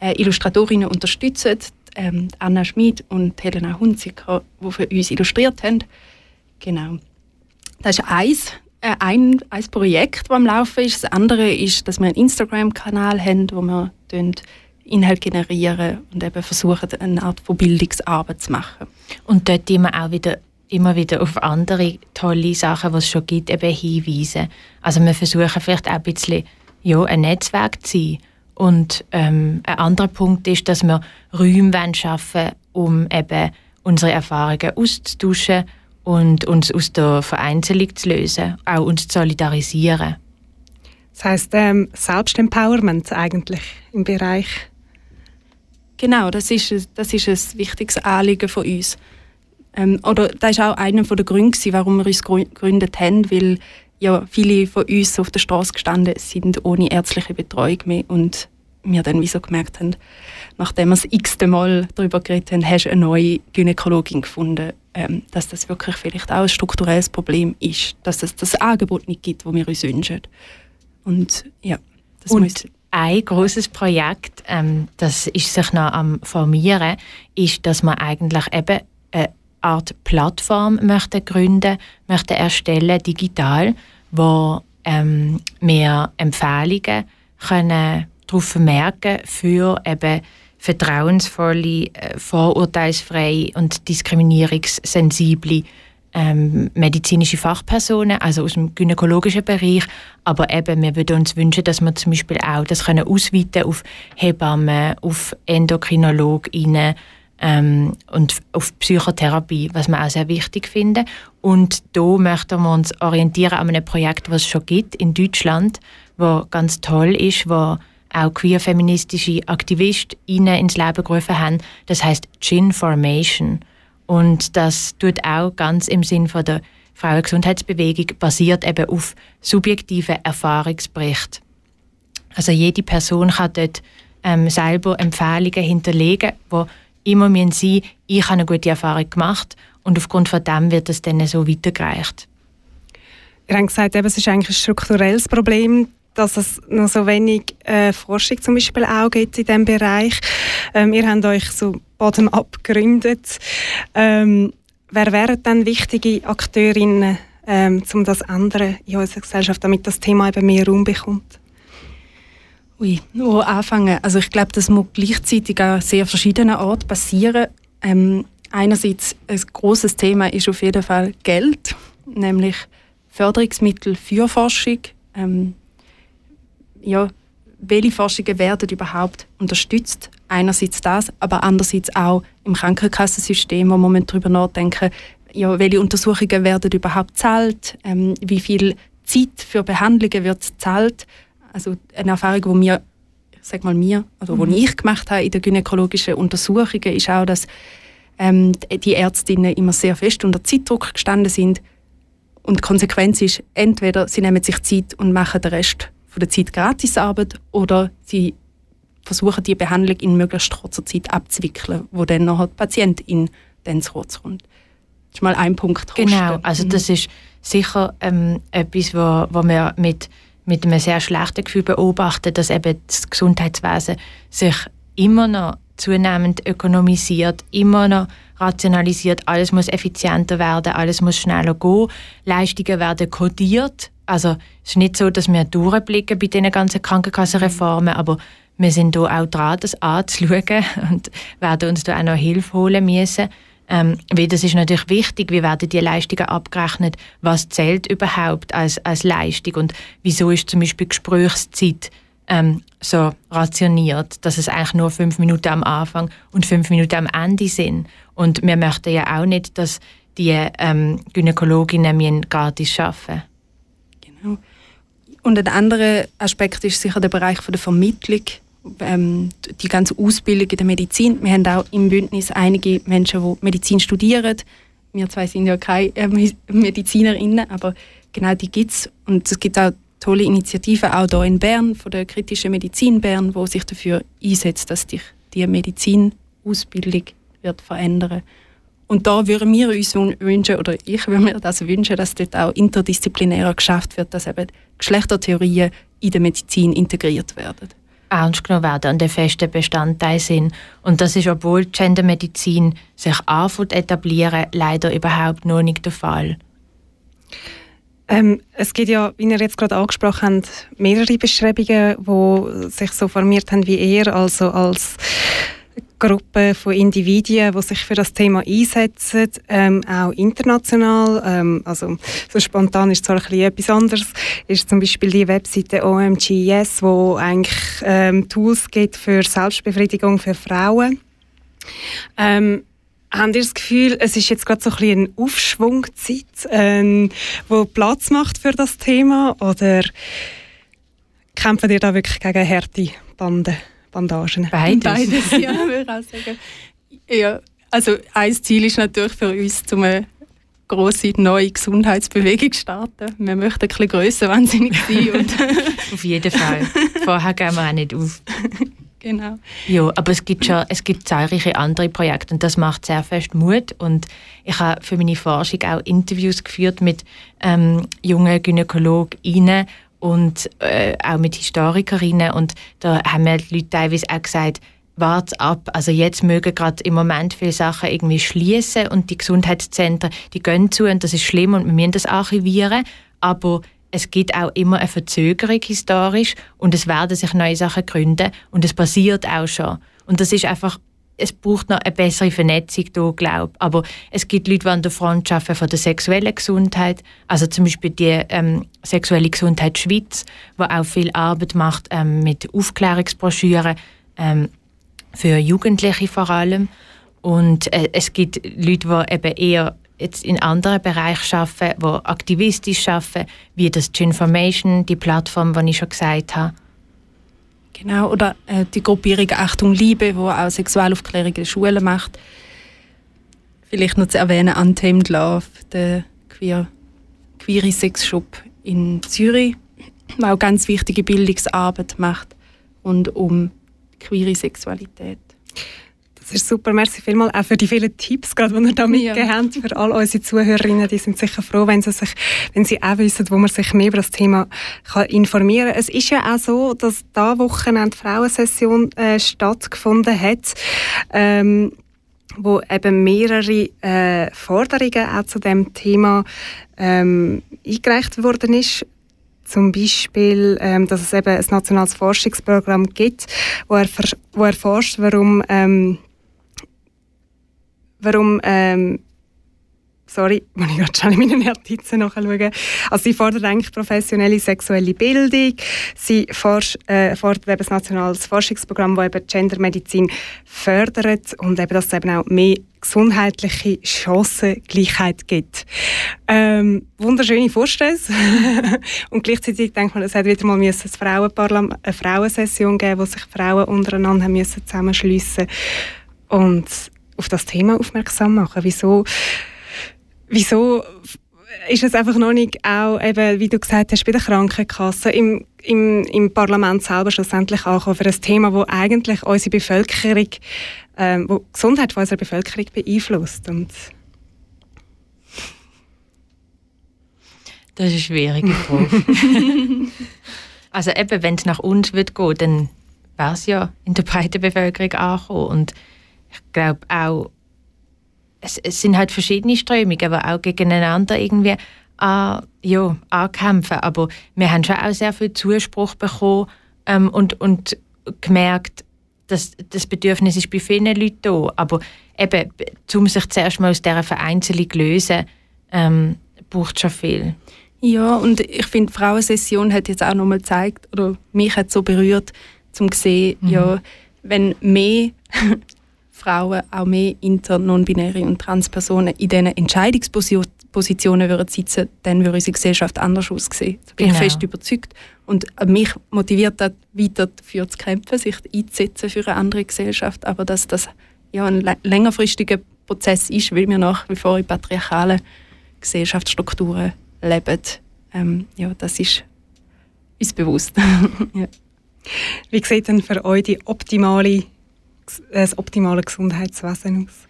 äh, Illustratorinnen unterstützen, ähm, Anna Schmid und Helena Hunziker, die für uns illustriert haben. Genau. Das ist eins, äh, ein, ein Projekt, das am Laufen ist. Das andere ist, dass wir einen Instagram-Kanal haben, wo wir Inhalt generieren und eben versuchen, eine Art von Bildungsarbeit zu machen. Und dort immer auch wieder immer wieder auf andere tolle Sachen, die es schon gibt, eben hinweisen. Also wir versuchen vielleicht auch ein bisschen ja, ein Netzwerk zu sein. Und ähm, ein anderer Punkt ist, dass wir Räume schaffen um eben unsere Erfahrungen auszutauschen und uns aus der Vereinzelung zu lösen, auch uns zu solidarisieren. Das heisst ähm, Selbstempowerment eigentlich im Bereich Genau, das ist, das ist ein wichtiges Anliegen von uns. Ähm, oder das war auch einer der Gründe, warum wir uns gegründet haben, weil ja, viele von uns auf der Straße gestanden sind ohne ärztliche Betreuung mehr und wir dann wieso gemerkt haben, nachdem wir das x-te Mal darüber geredet haben, hast du eine neue Gynäkologin gefunden, ähm, dass das wirklich vielleicht auch ein strukturelles Problem ist, dass es das Angebot nicht gibt, das wir uns wünschen. Und ja, das und muss ein großes Projekt, ähm, das ist sich noch am formieren, ist, dass man eigentlich eben Art Plattform möchte gründen, möchte erstellen digital, wo ähm, wir Empfehlungen können darauf vermerken für eben vertrauensvolle, äh, vorurteilsfreie und diskriminierungssensible ähm, medizinische Fachpersonen, also aus dem gynäkologischen Bereich, aber eben, wir würden uns wünschen, dass wir zum Beispiel auch das können ausweiten auf Hebammen, auf Endokrinologinnen ähm, und auf Psychotherapie, was wir auch sehr wichtig finden. Und da möchten wir uns orientieren an einem Projekt, was es schon gibt in Deutschland, wo ganz toll ist, wo auch queer-feministische AktivistInnen ins Leben gerufen haben. Das heißt Gin Formation. Und das tut auch ganz im Sinn von der Frauengesundheitsbewegung basiert eben auf subjektiven Erfahrungsberichten. Also jede Person kann dort ähm, selber Empfehlungen hinterlegen, wo immer müssen sein, ich habe eine gute Erfahrung gemacht und aufgrund von dem wird es dann so weitergereicht. Ihr habt gesagt, es ist eigentlich ein strukturelles Problem, dass es noch so wenig äh, Forschung zum Beispiel auch gibt in diesem Bereich. Ähm, ihr habt euch so bottom-up gegründet. Ähm, wer wären dann wichtige Akteurinnen, ähm, um das ändern in unserer Gesellschaft, damit das Thema eben mehr Raum bekommt? Ui, wo anfangen? Also ich glaube, das muss gleichzeitig an sehr verschiedenen Orten passieren. Ähm, einerseits ein großes Thema ist auf jeden Fall Geld, nämlich Förderungsmittel für Forschung. Ähm, ja, welche Forschungen werden überhaupt unterstützt? Einerseits das, aber andererseits auch im Krankenkassensystem, wo man darüber nachdenken ja, welche Untersuchungen werden überhaupt gezahlt, ähm, wie viel Zeit für Behandlungen wird gezahlt. Also eine Erfahrung, die mir, sag mal mir, oder mhm. ich gemacht habe in den gynäkologischen Untersuchungen, ist auch, dass ähm, die Ärztinnen immer sehr fest unter Zeitdruck gestanden sind. Und die Konsequenz ist, entweder sie nehmen sich Zeit und machen den Rest von der Zeit Gratisarbeit oder sie versuchen, die Behandlung in möglichst kurzer Zeit abzuwickeln, wo dann noch die Patientin dann zu kurz kommt. Das ist mal ein Punkt. Genau, also mhm. das ist sicher ähm, etwas, wo, wo wir mit, mit einem sehr schlechten Gefühl beobachten, dass eben das Gesundheitswesen sich immer noch zunehmend ökonomisiert, immer noch rationalisiert, alles muss effizienter werden, alles muss schneller gehen, Leistungen werden kodiert, also es ist nicht so, dass wir durchblicken bei diesen ganzen Krankenkassenreformen, aber wir sind hier auch dran, das anzuschauen und werden uns da auch noch Hilfe holen müssen. Ähm, weil das ist natürlich wichtig, wie werden die Leistungen abgerechnet, was zählt überhaupt als, als Leistung und wieso ist zum Beispiel Gesprächszeit ähm, so rationiert, dass es eigentlich nur fünf Minuten am Anfang und fünf Minuten am Ende sind. Und wir möchten ja auch nicht, dass die ähm, Gynäkologinnen gratis arbeiten Genau. Und ein anderer Aspekt ist sicher der Bereich der Vermittlung, ähm, die ganze Ausbildung in der Medizin. Wir haben auch im Bündnis einige Menschen, die Medizin studieren. Wir zwei sind ja keine äh, Medizinerinnen, aber genau die gibt es. Und es gibt auch tolle Initiativen, auch hier in Bern, von der Kritischen Medizin Bern, wo sich dafür einsetzt, dass die, die Medizinausbildung wird verändern. Und da würden wir uns wün- wünschen, oder ich würde mir das wünschen, dass dort auch interdisziplinärer geschafft wird, dass eben Geschlechtertheorien in der Medizin integriert werden. Ernst genommen werden und ein fester Bestandteil sind. Und das ist, obwohl Gendermedizin sich anfängt etablieren, leider überhaupt noch nicht der Fall. Ähm, es gibt ja, wie ihr jetzt gerade angesprochen habt, mehrere Bestrebungen, die sich so formiert haben wie ihr, also als Gruppe von Individuen, die sich für das Thema einsetzen, ähm, auch international. Ähm, also so spontan ist zwar ein bisschen etwas anderes, ist zum Beispiel die Webseite OMGS, wo eigentlich ähm, Tools gibt für Selbstbefriedigung für Frauen. Ähm, Habt ihr das Gefühl, es ist jetzt gerade so ein bisschen eine Aufschwungzeit, ähm, wo Platz macht für das Thema? Oder kämpfen ihr da wirklich gegen harte Bande, Bandagen? Beides. Beides, ja, würde ich auch sagen. Ja, also ein Ziel ist natürlich für uns, um eine grosse neue Gesundheitsbewegung zu starten. Wir möchten ein bisschen grösser wahnsinnig sein. Und Auf jeden Fall. Vorher gehen wir auch nicht auf. genau. Ja, aber es gibt schon es gibt zahlreiche andere Projekte und das macht sehr fest Mut. Und ich habe für meine Forschung auch Interviews geführt mit ähm, jungen GynäkologInnen und äh, auch mit Historikerinnen. Und da haben mir die Leute teilweise auch gesagt, wart ab. Also jetzt mögen gerade im Moment viele Sachen irgendwie schließen und die Gesundheitszentren, die gehen zu und das ist schlimm und wir müssen das archivieren. Aber es gibt auch immer eine Verzögerung historisch und es werden sich neue Sachen gründen und es passiert auch schon. Und das ist einfach, es braucht noch eine bessere Vernetzung da, glaube ich. Aber es gibt Leute, die an der Front arbeiten von der sexuellen Gesundheit, also zum Beispiel die ähm, Sexuelle Gesundheit Schweiz, die auch viel Arbeit macht ähm, mit Aufklärungsbroschüren ähm, für Jugendliche vor allem. Und äh, es gibt Leute, die eben eher jetzt in anderen Bereichen arbeiten, die aktivistisch arbeiten, wie das Ginformation, die Plattform, die ich schon gesagt habe. Genau, oder äh, die Gruppierung Achtung Liebe, wo auch Sexualaufklärung in Schulen macht. Vielleicht noch zu erwähnen, Untamed Love, der queer, queere Sexshop in Zürich, der auch ganz wichtige Bildungsarbeit macht rund um queere Sexualität. Das ist super, merci vielmals auch für die vielen Tipps, gerade die ihr da mitgegeben habt, für all unsere Zuhörerinnen. Die sind sicher froh, wenn sie, sich, wenn sie auch wissen, wo man sich mehr über das Thema kann informieren kann. Es ist ja auch so, dass da Wochenende Frauensession äh, stattgefunden hat. Ähm, wo eben mehrere äh, Forderungen auch zu dem Thema ähm, eingereicht worden ist. Zum Beispiel, ähm, dass es eben ein nationales Forschungsprogramm gibt, wo, er, wo erforscht, warum, ähm, warum ähm, sorry, muss ich gerade schnell in meine Notizen nachschauen. Also sie fordert eigentlich professionelle sexuelle Bildung. Sie forsch, äh, fordert eben ein nationales Forschungsprogramm, das eben Gendermedizin fördert und eben, dass es eben auch mehr gesundheitliche Chancengleichheit gibt. Ähm, wunderschöne Vorstöße. und gleichzeitig denkt man, es hat wieder mal müssen eine Frauensession geben, wo sich Frauen untereinander haben müssen zusammenschliessen und auf das Thema aufmerksam machen. Wieso wieso ist es einfach noch nicht auch, eben, wie du gesagt hast, bei der Krankenkasse, im, im, im Parlament selber schlussendlich ankommen für ein Thema, das eigentlich unsere Bevölkerung, ähm, wo die Gesundheit von unserer Bevölkerung beeinflusst. Und Das ist eine schwierige Frage. also eben, wenn es nach uns wird gehen, dann wäre es ja in der breiten Bevölkerung angekommen. Und ich glaube auch, es, es sind halt verschiedene Strömungen, die auch gegeneinander irgendwie an, ja, ankämpfen. Aber wir haben schon auch sehr viel Zuspruch bekommen ähm, und, und gemerkt, dass das Bedürfnis ist bei vielen Leuten da. Aber eben, um sich zuerst mal aus dieser Vereinzelung zu lösen, ähm, braucht schon viel. Ja, und ich finde, die Frauensession hat jetzt auch nochmal gezeigt, oder mich hat so berührt, zum zu sehen, Mhm. ja, wenn mehr Frauen, auch mehr inter-, non-binäre und Transpersonen in diesen Entscheidungspositionen würden sitzen, dann würde unsere Gesellschaft anders aussehen. Da bin Genau. ich fest überzeugt. Und mich motiviert das weiter dafür zu kämpfen, sich einzusetzen für eine andere Gesellschaft, aber dass das ja ein lä- längerfristiger Prozess ist, weil wir nach wie vor in patriarchalen Gesellschaftsstrukturen leben. Ähm, ja, das ist uns bewusst. ja. wie sieht denn für euch die optimale, das optimale Gesundheitswesen aus?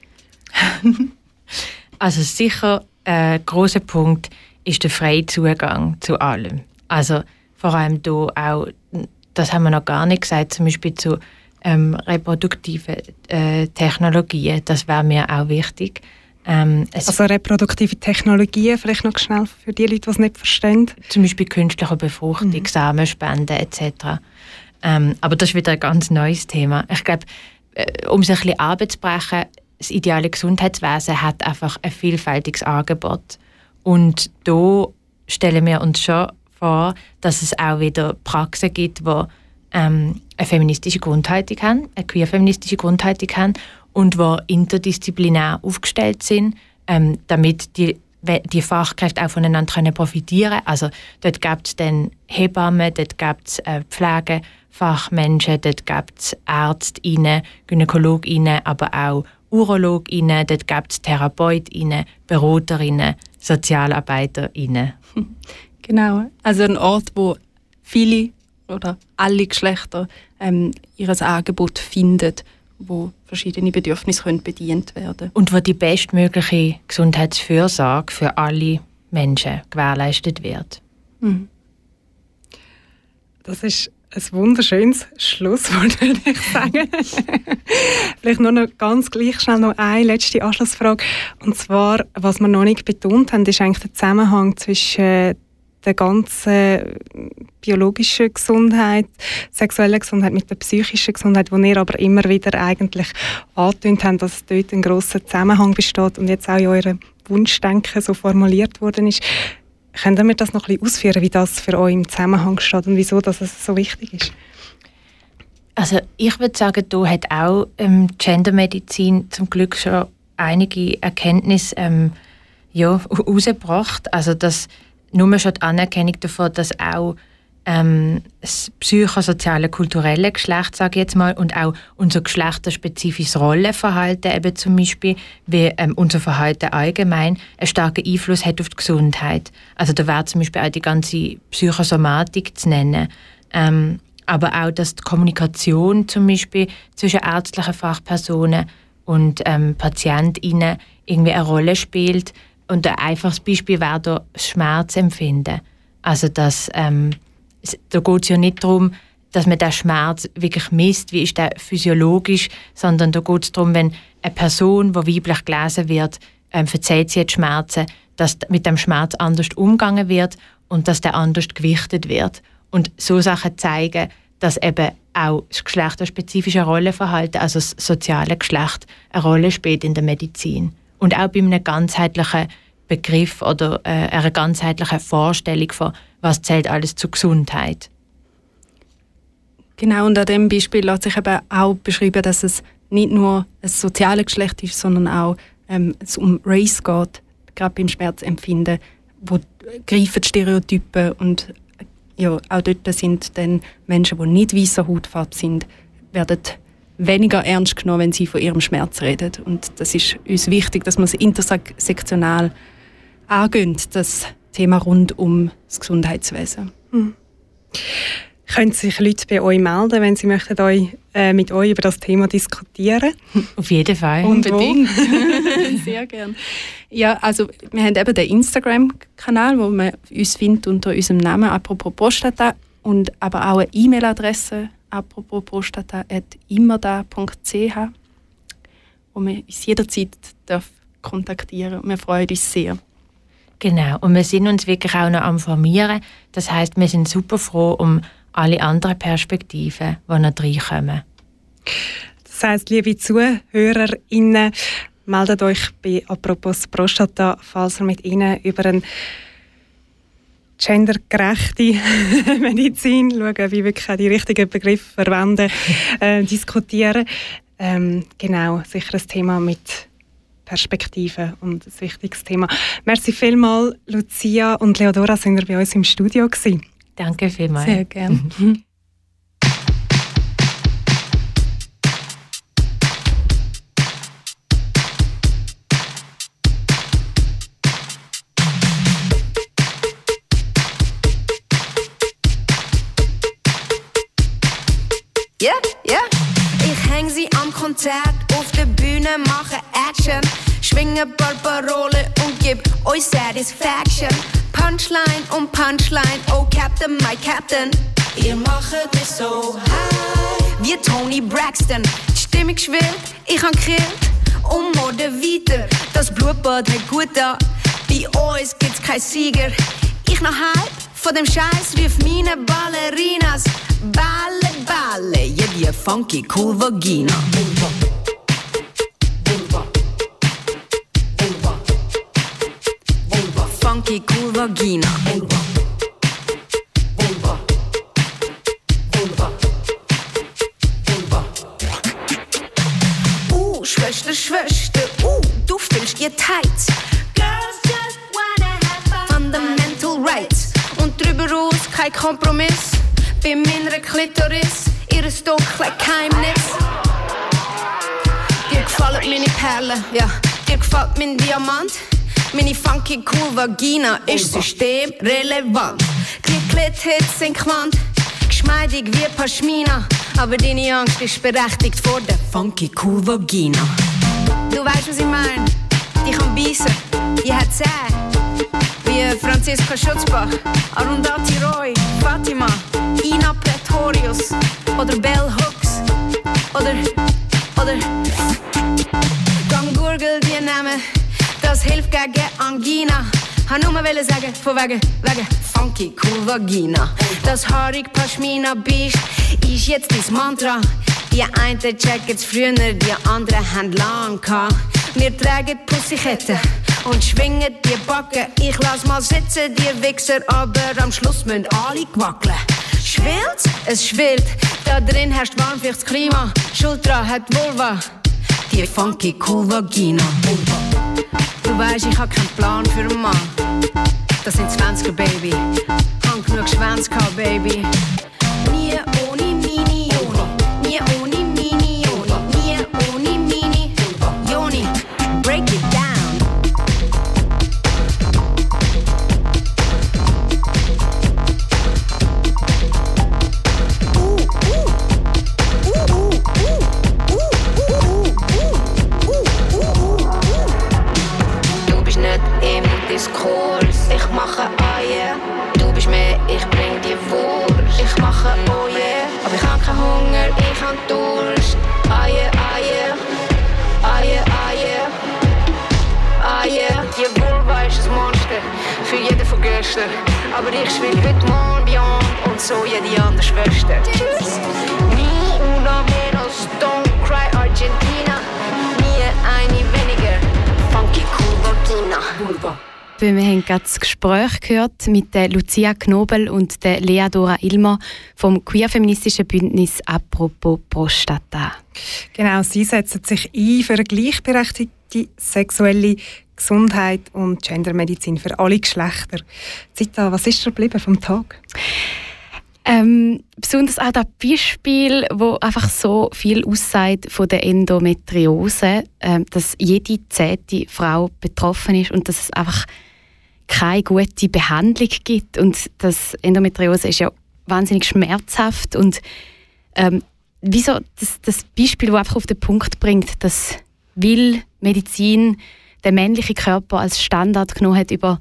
Also sicher ein großer Punkt ist der freie Zugang zu allem. Also vor allem da auch, das haben wir noch gar nicht gesagt, zum Beispiel zu ähm, reproduktiven äh, Technologien, das wäre mir auch wichtig. Ähm, Also reproduktive Technologien, vielleicht noch schnell für die Leute, die es nicht verstehen. zum Beispiel künstliche Befruchtung, Samenspende etc. Ähm, aber das ist wieder ein ganz neues Thema. Ich glaube, äh, um es ein bisschen abzubrechen, das ideale Gesundheitswesen hat einfach ein vielfältiges Angebot. Und da stellen wir uns schon vor, dass es auch wieder Praxen gibt, die ähm, eine feministische Grundhaltung haben, eine queer-feministische Grundhaltung haben und die interdisziplinär aufgestellt sind, ähm, damit die, die Fachkräfte auch voneinander profitieren können. Also dort gibt es dann Hebammen, dort gibt es äh, Pflegefachmenschen, dort gibt es Ärztinnen, Gynäkologinnen, aber auch Urologinnen, dort gibt es Therapeutinnen, Beraterinnen, Sozialarbeiterinnen. Genau. Also ein Ort, wo viele oder alle Geschlechter ähm, ihr Angebot finden, wo verschiedene Bedürfnisse können bedient werden Und wo die bestmögliche Gesundheitsfürsorge für alle Menschen gewährleistet wird. Das ist ein wunderschönes Schlusswort, würde ich sagen. Vielleicht nur noch ganz gleich schnell noch eine letzte Anschlussfrage. Und zwar, was wir noch nicht betont haben, ist eigentlich der Zusammenhang zwischen äh, der ganzen biologischen Gesundheit, sexuellen Gesundheit mit der psychischen Gesundheit, wo ihr aber immer wieder eigentlich angetönt habt, dass dort ein grosser Zusammenhang besteht und jetzt auch in eurem Wunschdenken so formuliert worden ist. Könnt ihr mir das noch ein bisschen ausführen, wie das für euch im Zusammenhang steht und wieso dass es so wichtig ist? Also ich würde sagen, da hat auch ähm, Gendermedizin zum Glück schon einige Erkenntnisse ähm, ja, rausgebracht. Also dass nur schon die Anerkennung davon, dass auch ähm, das psychosoziale, kulturelle Geschlecht, sage ich jetzt mal, und auch unser geschlechterspezifisches Rollenverhalten, eben zum Beispiel, wie ähm, unser Verhalten allgemein, einen starken Einfluss hat auf die Gesundheit. Also da wäre zum Beispiel auch die ganze Psychosomatik zu nennen. Ähm, aber auch, dass die Kommunikation zum Beispiel zwischen ärztlichen Fachpersonen und ähm, PatientInnen irgendwie eine Rolle spielt. Und ein einfaches Beispiel wäre da Schmerzempfinden. Also, dass, ähm, da geht es ja nicht darum, dass man den Schmerz wirklich misst, wie ist der physiologisch, sondern da geht es darum, wenn eine Person, die weiblich gelesen wird, ähm, erzählt sie jetzt Schmerzen, dass mit dem Schmerz anders umgegangen wird und dass der anders gewichtet wird. Und so Sachen zeigen, dass eben auch das geschlechterspezifische Rollenverhalten, also das soziale Geschlecht, eine Rolle spielt in der Medizin. Und auch bei einem ganzheitlichen Begriff oder äh, einer ganzheitlichen Vorstellung von, was zählt alles zur Gesundheit. Genau, und an dem Beispiel lässt sich eben auch beschreiben, dass es nicht nur ein soziales Geschlecht ist, sondern auch ähm, es um Race geht, gerade beim Schmerzempfinden, wo greifen Stereotypen und ja, auch dort sind dann Menschen, die nicht weißer Hautfarbe sind, werden weniger ernst genommen, wenn sie von ihrem Schmerz reden. Und das ist uns wichtig, dass man es intersektional angehen, das Thema rund um das Gesundheitswesen. Können sich Leute bei euch melden, wenn sie möchten euch, äh, mit euch über das Thema diskutieren? Auf jeden Fall. Unbedingt. Sehr gern. Ja, also wir haben eben den Instagram-Kanal, wo man uns findet unter unserem Namen apropos Prostata und aber auch eine E-Mail-Adresse apropos prostata.immerda.ch wo man uns jederzeit darf kontaktieren Wir freuen uns sehr. Genau. Und wir sind uns wirklich auch noch am Formieren. Das heißt, wir sind super froh um alle anderen Perspektiven, die noch reinkommen. Das heisst, liebe ZuhörerInnen, meldet euch bei «Apropos Prostata», falls ihr mit ihnen über eine gendergerechte Medizin, schauen, wie wirklich auch die richtigen Begriffe verwenden, äh, diskutieren. Ähm, genau, sicher ein Thema mit Perspektive und ein wichtiges Thema. Merci vielmals, Lucia und Leodora, sind bei uns im Studio gewesen. Danke vielmals. Sehr gern. Yeah, yeah. Ich Häng sie am Konzert auf der Bühne, mache Action. Schwinge paar Parolen und gib euch Satisfaction. Punchline um Punchline, oh Captain, my Captain. Ihr macht mich so high. Wie Tony Braxton. Die Stimmung schwillt, ich han gekillt. Und Mode weiter, das Blutbad hat gut da. Bei uns gibt's kein Sieger. Ich noch halb von dem Scheiß rief meine Ballerinas. Balle, Balle, ja die funky cool Vagina. Funky cool Vagina. Uh, Schwester, Schwester, uh, du fühlst dir tight. Girls just wanna have fun. Fundamental rights. Und drüber raus kein Kompromiss. Bei meiner Klitoris, ihres dunklen Geheimnis. Dir gefallen meine Perlen, ja. Dir gefällt mein Diamant. Meine funky cool Vagina ist systemrelevant. Die Klithits sind gewandt, geschmeidig wie Pashmina. Aber deine Angst ist berechtigt vor der funky cool Vagina. Du weißt, was ich mein? Die kann beißen, die hat Zähne. Wie Franziska Schutzbach, Arundhati Roy, Fatima, Ina Pretorius oder Bell Hooks oder, oder Gang Gurgel die Namen, das hilft gegen Angina. Han nur mal sagen, von wegen, wegen funky cool Vagina. Das haarig Pashmina Biest ist jetzt dein Mantra. Die einen checken's früher, die anderen haben lang gehabt. Wir tragen Pussyketten und schwingen die Backen. Ich lass mal sitzen, die Wichser, aber am Schluss müssen alle wackeln. Schwillt? Es schwillt. Da drin herrscht warm das Klima. Schultra hat Vulva. Die funky cool Vagina. Du weißt, ich hab keinen Plan für einen Mann. Das sind 20er, Baby. Hab genug Schwänze gehabt, Baby. So jede andere Schwester. Tschüss. Nie una menos, don't cry Argentina. Nie eine weniger, funky cool. Vulva. Wir haben gerade das Gespräch gehört mit der Lucia Knobel und der Lea Dora Ilmer vom queer-feministischen Bündnis «Apropos Prostata». Genau, sie setzen sich ein für eine gleichberechtigte sexuelle Gesundheit und Gendermedizin für alle Geschlechter. Zita, was ist geblieben vom Tag? Ähm, besonders auch das Beispiel, wo einfach so viel aussagt von der Endometriose, ähm, dass jede zehnte Frau betroffen ist und dass es einfach keine gute Behandlung gibt. Und dass Endometriose ist ja wahnsinnig schmerzhaft und ähm, wieso das, das Beispiel, das einfach auf den Punkt bringt, dass will Medizin den männlichen Körper als Standard genommen hat über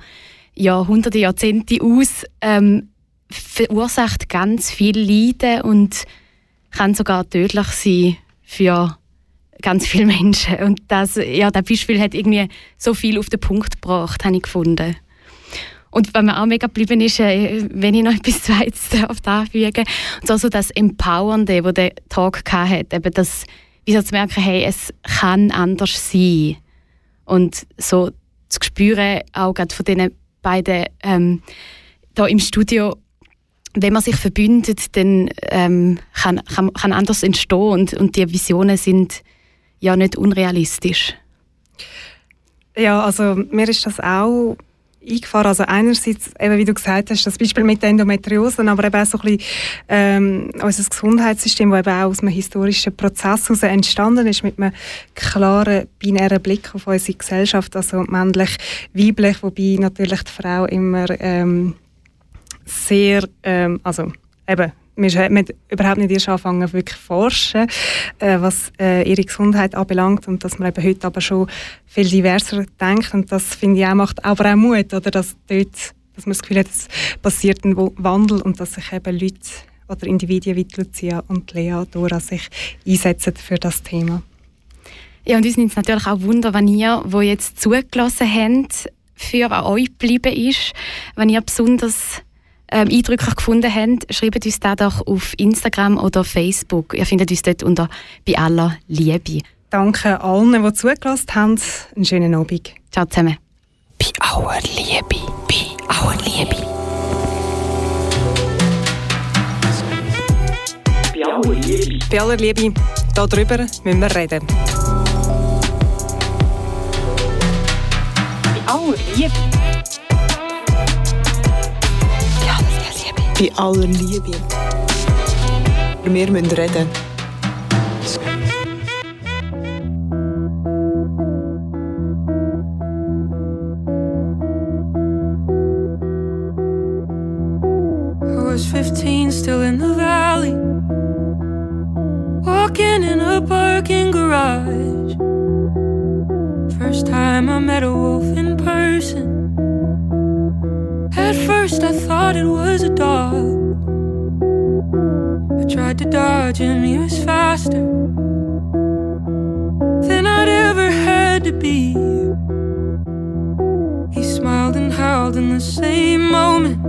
Jahrhunderte, Jahrzehnte aus, ähm, verursacht ganz viel Leiden und kann sogar tödlich sein für ganz viele Menschen. Und das, ja, das Beispiel hat irgendwie so viel auf den Punkt gebracht, habe ich gefunden. Und was mir auch mega geblieben ist, äh, wenn ich noch etwas Zweites darf anfügen und also das Empowernde, das der Talk hatte, eben das, wie so zu merken, hey, es kann anders sein. Und so zu spüren, auch gerade von diesen beiden ähm, da im Studio, wenn man sich verbündet, dann ähm, kann, kann, kann anders entstehen und, und die Visionen sind ja nicht unrealistisch. Ja, also mir ist das auch eingefahren. Also einerseits, eben wie du gesagt hast, das Beispiel mit der Endometriose, aber eben auch so ein bisschen ähm, unser Gesundheitssystem, das eben auch aus einem historischen Prozess heraus entstanden ist, mit einem klaren, binären Blick auf unsere Gesellschaft, also männlich, weiblich, wobei natürlich die Frau immer ähm, sehr, ähm, also eben wir haben überhaupt nicht erst anfangen, wirklich zu forschen, äh, was äh, ihre Gesundheit anbelangt und dass man eben heute aber schon viel diverser denkt und das finde ich auch macht aber auch Mut, oder dass dort, dass man das Gefühl hat, es passiert ein Wandel und dass sich eben Leute oder Individuen wie Lucia und Lea Dora sich einsetzen für das Thema. Ja, und uns nimmt es natürlich auch Wunder, wenn ihr, wo jetzt zugelassen habt, für an euch geblieben ist, wenn ihr besonders ähm, eindrücklich gefunden habt, schreibt uns das doch auf Instagram oder Facebook. Ihr findet uns dort unter «Bei aller Liebe». Danke allen, die zugelassen haben. Einen schönen Abend. Ciao zusammen. Bei aller Liebe, bei aller Liebe. Bei aller Liebe. Bei aller Liebe, darüber müssen wir reden. Bei aller Liebe. I was 15, still in the valley. Walking in a parking garage. First time I met a wolf in person. At first, I thought it was a dog. I tried to dodge him, he was faster than I'd ever had to be. He smiled and howled in the same moment.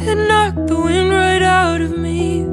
It knocked the wind right out of me.